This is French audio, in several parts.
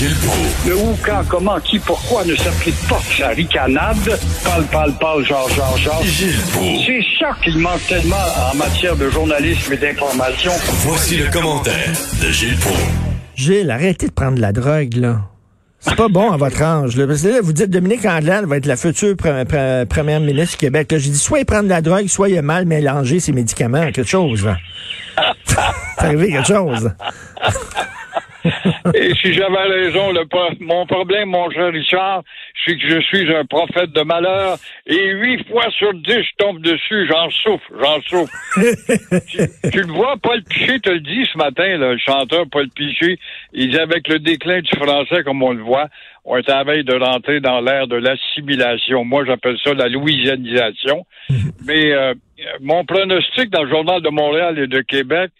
Gilles Le où, quand, comment, qui, pourquoi ne s'applique pas sa ricanade? Parle, parle, parle, genre, genre, genre. Gilles C'est ça qu'il manque tellement en matière de journalisme et d'information. Voici le commentaire de Gilles Proulx. Gilles, arrêtez de prendre de la drogue, là. C'est pas bon à votre âge. Là. Parce que là, vous dites Dominique Anglade va être la future pre- pre- première ministre du Québec. Là, J'ai dit soit il prend de la drogue, soit il a mal mélangé ses médicaments, quelque chose. là. C'est arrivé quelque chose. Et si j'avais raison, le pro- mon problème, mon cher Richard, c'est que je suis un prophète de malheur et huit fois sur dix, je tombe dessus, j'en souffre, j'en souffre. tu, tu le vois, Paul Piché te le dit ce matin, là, le chanteur Paul Piché, il dit avec le déclin du français, comme on le voit, on est à la veille de rentrer dans l'ère de l'assimilation. Moi, j'appelle ça la louisianisation. Mais euh, mon pronostic dans le Journal de Montréal et de Québec,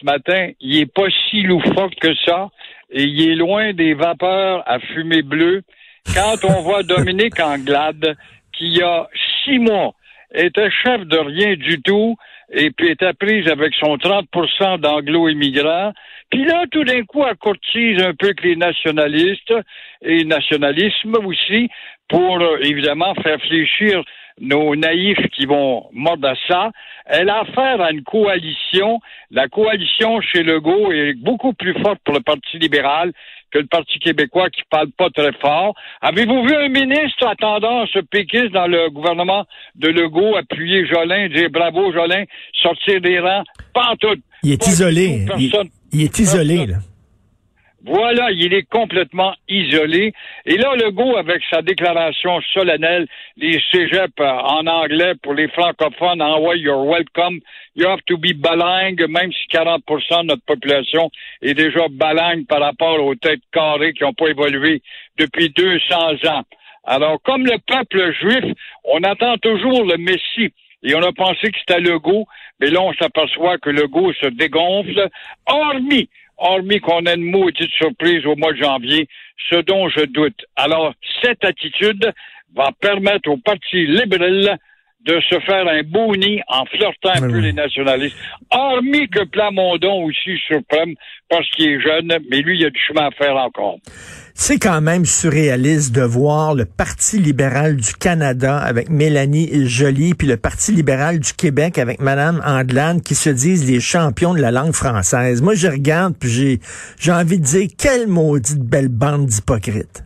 ce matin, il est pas si loufoque que ça, et il est loin des vapeurs à fumée bleue. Quand on voit Dominique Anglade, qui il y a six mois était chef de rien du tout, et puis était prise avec son 30% d'anglo-immigrants, puis là, tout d'un coup, elle courtise un peu que les nationalistes, et nationalisme aussi, pour euh, évidemment faire fléchir nos naïfs qui vont mordre à ça. Elle a affaire à une coalition. La coalition chez Legault est beaucoup plus forte pour le Parti libéral que le Parti québécois qui parle pas très fort. Avez-vous vu un ministre à tendance péquiste dans le gouvernement de Legault appuyer Jolin, dire bravo Jolin, sortir des rangs? Pas en tout. Il est Pas isolé. il est isolé, là. Voilà, il est complètement isolé. Et là, Legault, avec sa déclaration solennelle, les cégeps euh, en anglais pour les francophones, en ouais, you're welcome, you have to be bilingue, même si 40% de notre population est déjà bilingue par rapport aux têtes carrées qui n'ont pas évolué depuis 200 ans. Alors, comme le peuple juif, on attend toujours le Messie. Et on a pensé que c'était Legault, mais là, on s'aperçoit que Legault se dégonfle, hormis hormis qu'on ait une maudite surprise au mois de janvier, ce dont je doute. Alors, cette attitude va permettre au Parti libéral de se faire un beau nid en flirtant un peu oui. les nationalistes. Hormis que Plamondon aussi surprenne parce qu'il est jeune, mais lui, il a du chemin à faire encore. C'est quand même surréaliste de voir le Parti libéral du Canada avec Mélanie Joly, puis le Parti libéral du Québec avec Madame Andelane qui se disent les champions de la langue française. Moi, je regarde, puis j'ai, j'ai envie de dire, quelle maudite belle bande d'hypocrites.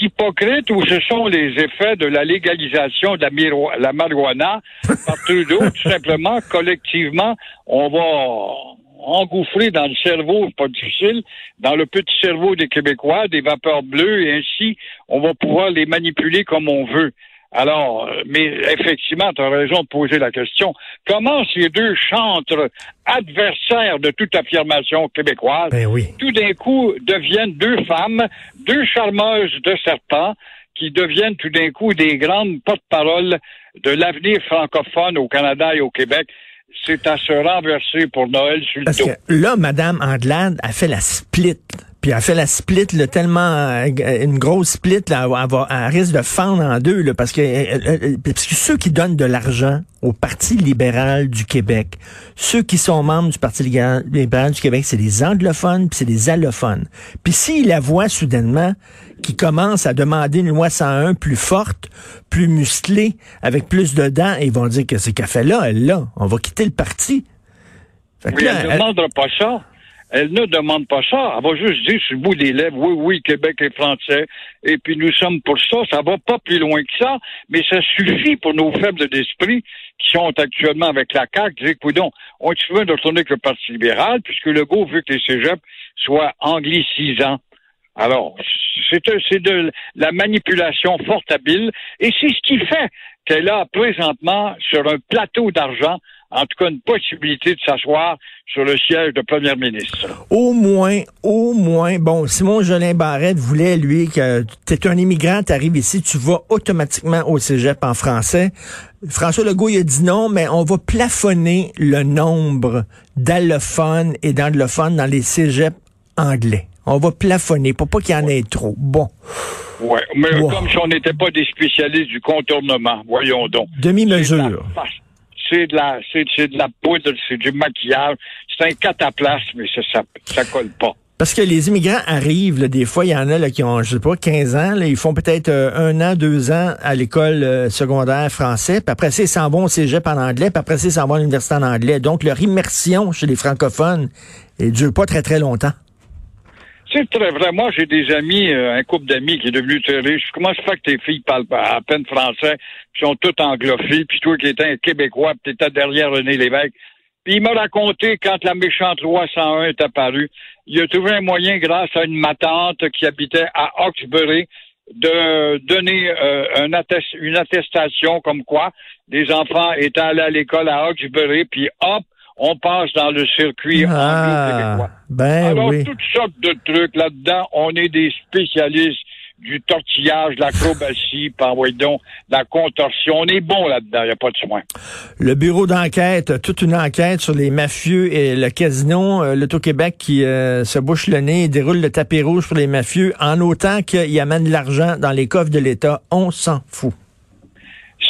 Hypocrite ou ce sont les effets de la légalisation de la, miro- la marijuana par Trudeau, tout simplement, collectivement, on va engouffrer dans le cerveau, pas difficile, dans le petit cerveau des Québécois, des vapeurs bleues, et ainsi, on va pouvoir les manipuler comme on veut. Alors, euh, mais effectivement, tu as raison de poser la question. Comment ces deux chantres adversaires de toute affirmation québécoise Ben oui. tout d'un coup deviennent deux femmes, deux charmeuses de serpents, qui deviennent tout d'un coup des grandes porte-paroles de l'avenir francophone au Canada et au Québec. C'est à se renverser pour Noël sur le Parce dos. que là, Madame Andelade a fait la split. Puis elle fait la split, là, tellement euh, une grosse split, là, elle, va, elle risque de fendre en deux, là, parce que, euh, euh, parce que ceux qui donnent de l'argent au Parti libéral du Québec, ceux qui sont membres du Parti libéral du Québec, c'est les anglophones, puis c'est les allophones. Puis s'ils la voient soudainement, qui commence à demander une loi 101 plus forte, plus musclée, avec plus de dents, ils vont dire que qu'elle fait là, elle là, on va quitter le parti. Fait que Oui, là, elle ne elle- demandera pas ça. Elle ne demande pas ça. Elle va juste dire sur le bout des lèvres, oui, oui, Québec est français, et puis nous sommes pour ça. Ça va pas plus loin que ça, mais ça suffit pour nos faibles d'esprit qui sont actuellement avec la CAQ, dire, on est veut de retourner avec le Parti libéral, puisque le go veut que les cégeps soient anglicisants. Alors, c'est c'est de la manipulation fort habile, et c'est ce qui fait qu'elle a présentement sur un plateau d'argent, en tout cas une possibilité de s'asseoir sur le siège de premier ministre. Au moins, au moins, bon, Simon Jolin Barrette voulait, lui, que tu es un immigrant, tu arrives ici, tu vas automatiquement au cégep en français. François Legault, il a dit non, mais on va plafonner le nombre d'allophones et d'anglophones dans les cégeps anglais. On va plafonner pour pas qu'il y en ait trop. Bon, Ouais, mais Wow. comme si on n'était pas des spécialistes du contournement, voyons donc. demi-mesure. C'est de la, c'est, de la poudre, c'est du maquillage, c'est un cataplasme, mais ça, ça, colle pas. Parce que les immigrants arrivent, des fois, il y en a là, qui ont, je sais pas, 15 ans, ils font peut-être euh, un an, deux ans à l'école euh, secondaire français, puis après ça, ils s'en vont au cégep en anglais, puis après ça, ils s'en vont à l'université en anglais. Donc, leur immersion chez les francophones, elle dure pas très, très longtemps. C'est très vrai. Moi, j'ai des amis, euh, un couple d'amis qui est devenu très riche. Comment se fait que tes filles parlent à peine français, puis sont toutes anglophiles, puis toi qui étais un Québécois, puis t'étais derrière René Lévesque. Puis il m'a raconté quand la méchante loi 101 est apparue, il a trouvé un moyen, grâce à une matante qui habitait à Hawkesbury, de donner euh, une attestation comme quoi des enfants étaient allés à l'école à Hawkesbury, puis hop, on passe dans le circuit ah, québécois Ben Alors, oui. toutes sortes de trucs là-dedans. On est des spécialistes du tortillage, de l'acrobatie, par donc, la contorsion. On est bon là-dedans, il n'y a pas de soin. Le bureau d'enquête, toute une enquête sur les mafieux et le casino, euh, l'Auto-Québec qui euh, se bouche le nez et déroule le tapis rouge pour les mafieux en autant qu'ils amènent de l'argent dans les coffres de l'État. On s'en fout.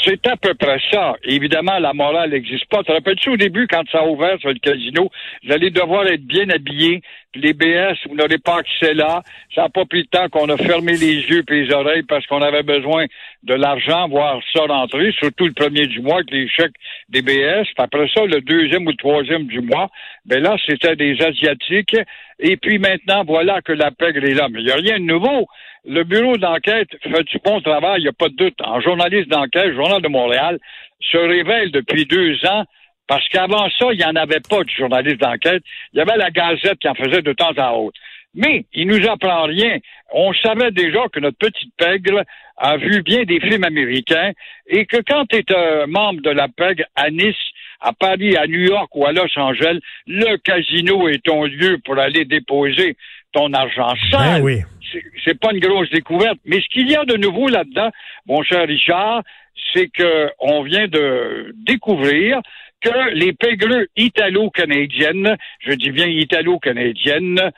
C'est à peu près ça. Évidemment, la morale n'existe pas. Te rappelles-tu au début, quand ça a ouvert sur le casino, vous allez devoir être bien habillé. Les BS, vous n'aurez pas accès là. Ça n'a pas pris le temps qu'on a fermé les yeux et les oreilles parce qu'on avait besoin de l'argent, voir ça rentrer, surtout le premier du mois avec les chèques des BS. Puis après ça, le deuxième ou le troisième du mois, ben là, c'était des Asiatiques. Et puis maintenant, voilà que la pègre est là. Mais il n'y a rien de nouveau. Le bureau d'enquête fait du bon travail, il n'y a pas de doute. En journaliste d'enquête, Journal de Montréal, se révèle depuis deux ans parce qu'avant ça, il n'y en avait pas de journaliste d'enquête. Il y avait la Gazette qui en faisait de temps à autre. Mais il nous apprend rien. On savait déjà que notre petite pègre a vu bien des films américains et que quand tu es un membre de la pègre à Nice, à Paris, à New York ou à Los Angeles, le casino est ton lieu pour aller déposer ton argent sale. Ben oui. C'est pas une grosse découverte. Mais ce qu'il y a de nouveau là-dedans, mon cher Richard, c'est que on vient de découvrir que les pègreux italo-canadiennes, je dis bien italo-canadiennes,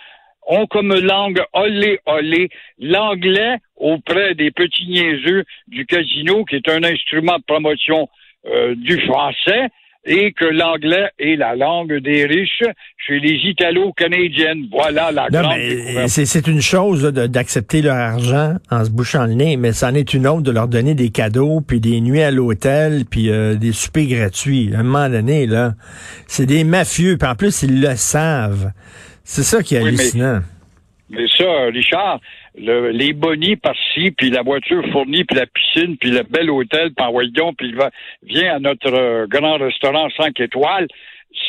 ont comme langue olé olé l'anglais auprès des petits niaiseux du casino, qui est un instrument de promotion euh, du français, et que l'anglais est la langue des riches chez les Italo-Canadiennes. Voilà la non, grande c'est, une chose d'accepter leur argent en se bouchant le nez, mais c'en est une autre de leur donner des cadeaux, puis des nuits à l'hôtel, puis euh, des soupers gratuits. À un moment donné, là, c'est des mafieux, puis en plus, ils le savent. C'est ça qui est Oui, mais- hallucinant. Mais ça, Richard, le- les bonnies par-ci, puis la voiture fournie, puis la piscine, puis le bel hôtel, en voyons, puis il va, vient à notre euh, grand restaurant 5 étoiles,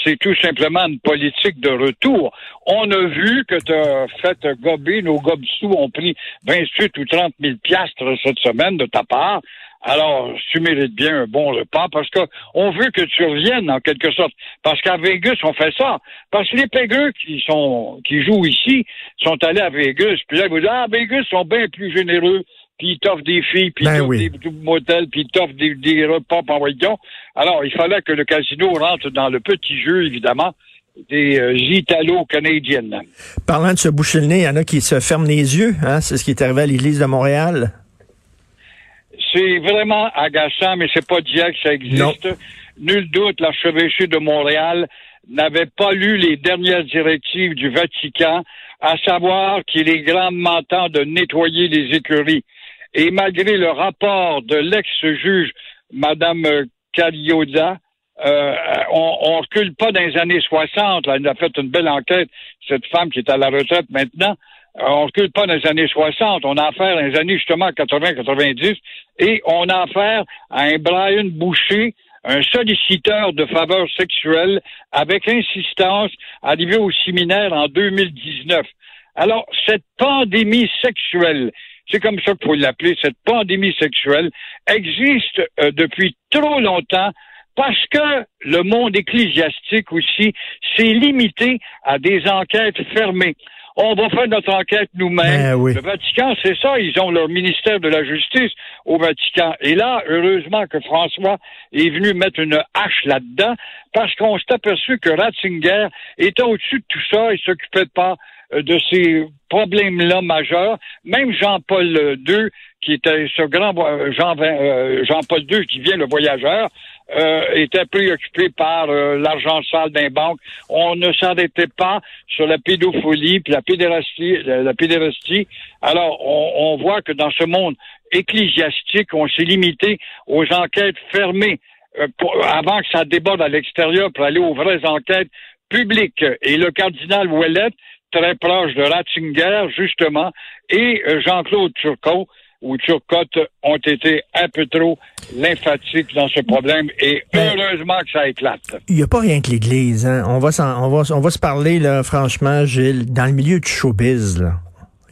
c'est tout simplement une politique de retour. On a vu que tu as fait gober, nos gobsous ont pris 28 ou 30 000 piastres cette semaine de ta part. Alors, tu mérites bien un bon repas parce que on veut que tu reviennes en quelque sorte. Parce qu'à Vegas, on fait ça. Parce que les pégueux qui sont qui jouent ici sont allés à Vegas. Puis là, ils vous disent, ah, Vegas sont bien plus généreux. Puis ils t'offrent des filles, puis ils Ben t'offrent oui. des, motels, puis ils t'offrent des, des repas par voyons. Alors, il fallait que le casino rentre dans le petit jeu, évidemment, des euh, Italo-Canadiennes. Parlant de se boucher le nez, il y en a qui se ferment les yeux. Hein? C'est ce qui est arrivé à l'église de Montréal. C'est vraiment agaçant, mais c'est pas d'hier que ça existe. Nul doute, l'archevêché de Montréal n'avait pas lu les dernières directives du Vatican, à savoir qu'il est grandement temps de nettoyer les écuries. Et malgré le rapport de l'ex-juge, Madame Caglioza, euh, on, on recule pas dans les années 60. Là. Elle a fait une belle enquête, cette femme qui est à la retraite maintenant. On recule pas dans les années 60. On a affaire dans les années justement 80-90 et on a affaire à un Brian Boucher, un solliciteur de faveurs sexuelles avec insistance arrivé au séminaire en 2019. Alors, cette pandémie sexuelle, c'est comme ça qu'il faut l'appeler, cette pandémie sexuelle existe euh, depuis trop longtemps parce que le monde ecclésiastique aussi s'est limité à des enquêtes fermées. On va faire notre enquête nous-mêmes. Ben oui. Le Vatican, c'est ça, ils ont leur ministère de la justice au Vatican. Et là, heureusement que François est venu mettre une hache là-dedans, parce qu'on s'est aperçu que Ratzinger était au-dessus de tout ça, il s'occupait pas de ces problèmes-là majeurs. Même Jean-Paul II, qui était ce grand vo- Jean, euh, Jean-Paul II qui vient le voyageur, euh, étaient préoccupés par euh, l'argent sale d'un banque. On ne s'arrêtait pas sur la pédophilie puis la pédérastie. La, pédérastie. Alors, on, on voit que dans ce monde ecclésiastique, on s'est limité aux enquêtes fermées euh, avant que ça déborde à l'extérieur pour aller aux vraies enquêtes publiques. Et le cardinal Ouellet, très proche de Ratzinger, justement, et euh, Jean-Claude Turcot, ou Turcotte ont été un peu trop lymphatiques dans ce problème et heureusement que ça éclate. Il n'y a pas rien que l'Église. Hein. On, va on, va, on va se parler, là, franchement, Gilles, dans le milieu du showbiz. Là.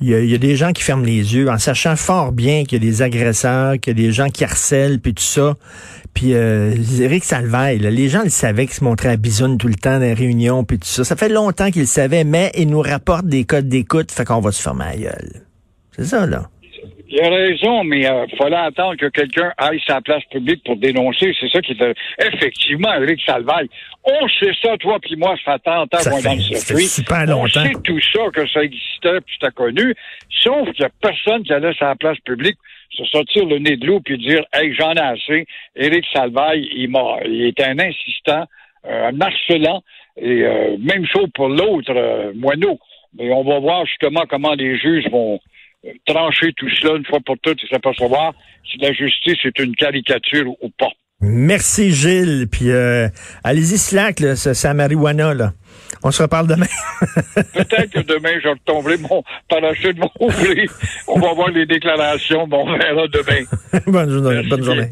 Il y, a, des gens qui ferment les yeux en sachant fort bien qu'il y a des agresseurs, qu'il y a des gens qui harcèlent, puis tout ça. Puis euh, Eric Salvaille, les gens le savaient qu'il se montrait à bisoune tout le temps dans les réunions, puis tout ça. Ça fait longtemps qu'ils le savaient, mais ils nous rapportent des codes d'écoute, fait qu'on va se fermer la gueule. C'est ça, là. Il a raison, mais il euh, fallait attendre que quelqu'un aille sa place publique pour dénoncer. C'est ça qui est... Effectivement, Eric Salvaille, on sait ça, toi puis moi, ça fait 30 ans qu'on est dans le circuit. super longtemps. On sait tout ça, que ça existait, puis c'était connu. Sauf qu'il n'y a personne qui allait sa place publique se sortir le nez de l'eau puis dire Hey, j'en ai assez. Éric Salvaille, il, il est un insistant, euh, un harcelant, et euh, même chose pour l'autre, euh, Moineau. Mais on va voir justement comment les juges vont trancher tout cela une fois pour toutes et s'apercevoir si la justice est une caricature ou pas. Merci Gilles, puis allez-y slack, là, c'est à marijuana, là. On se reparle demain. Peut-être que demain, je retomberai mon parachute mon On va voir les déclarations. Bon, on verra demain. bonne journée. bonne journée.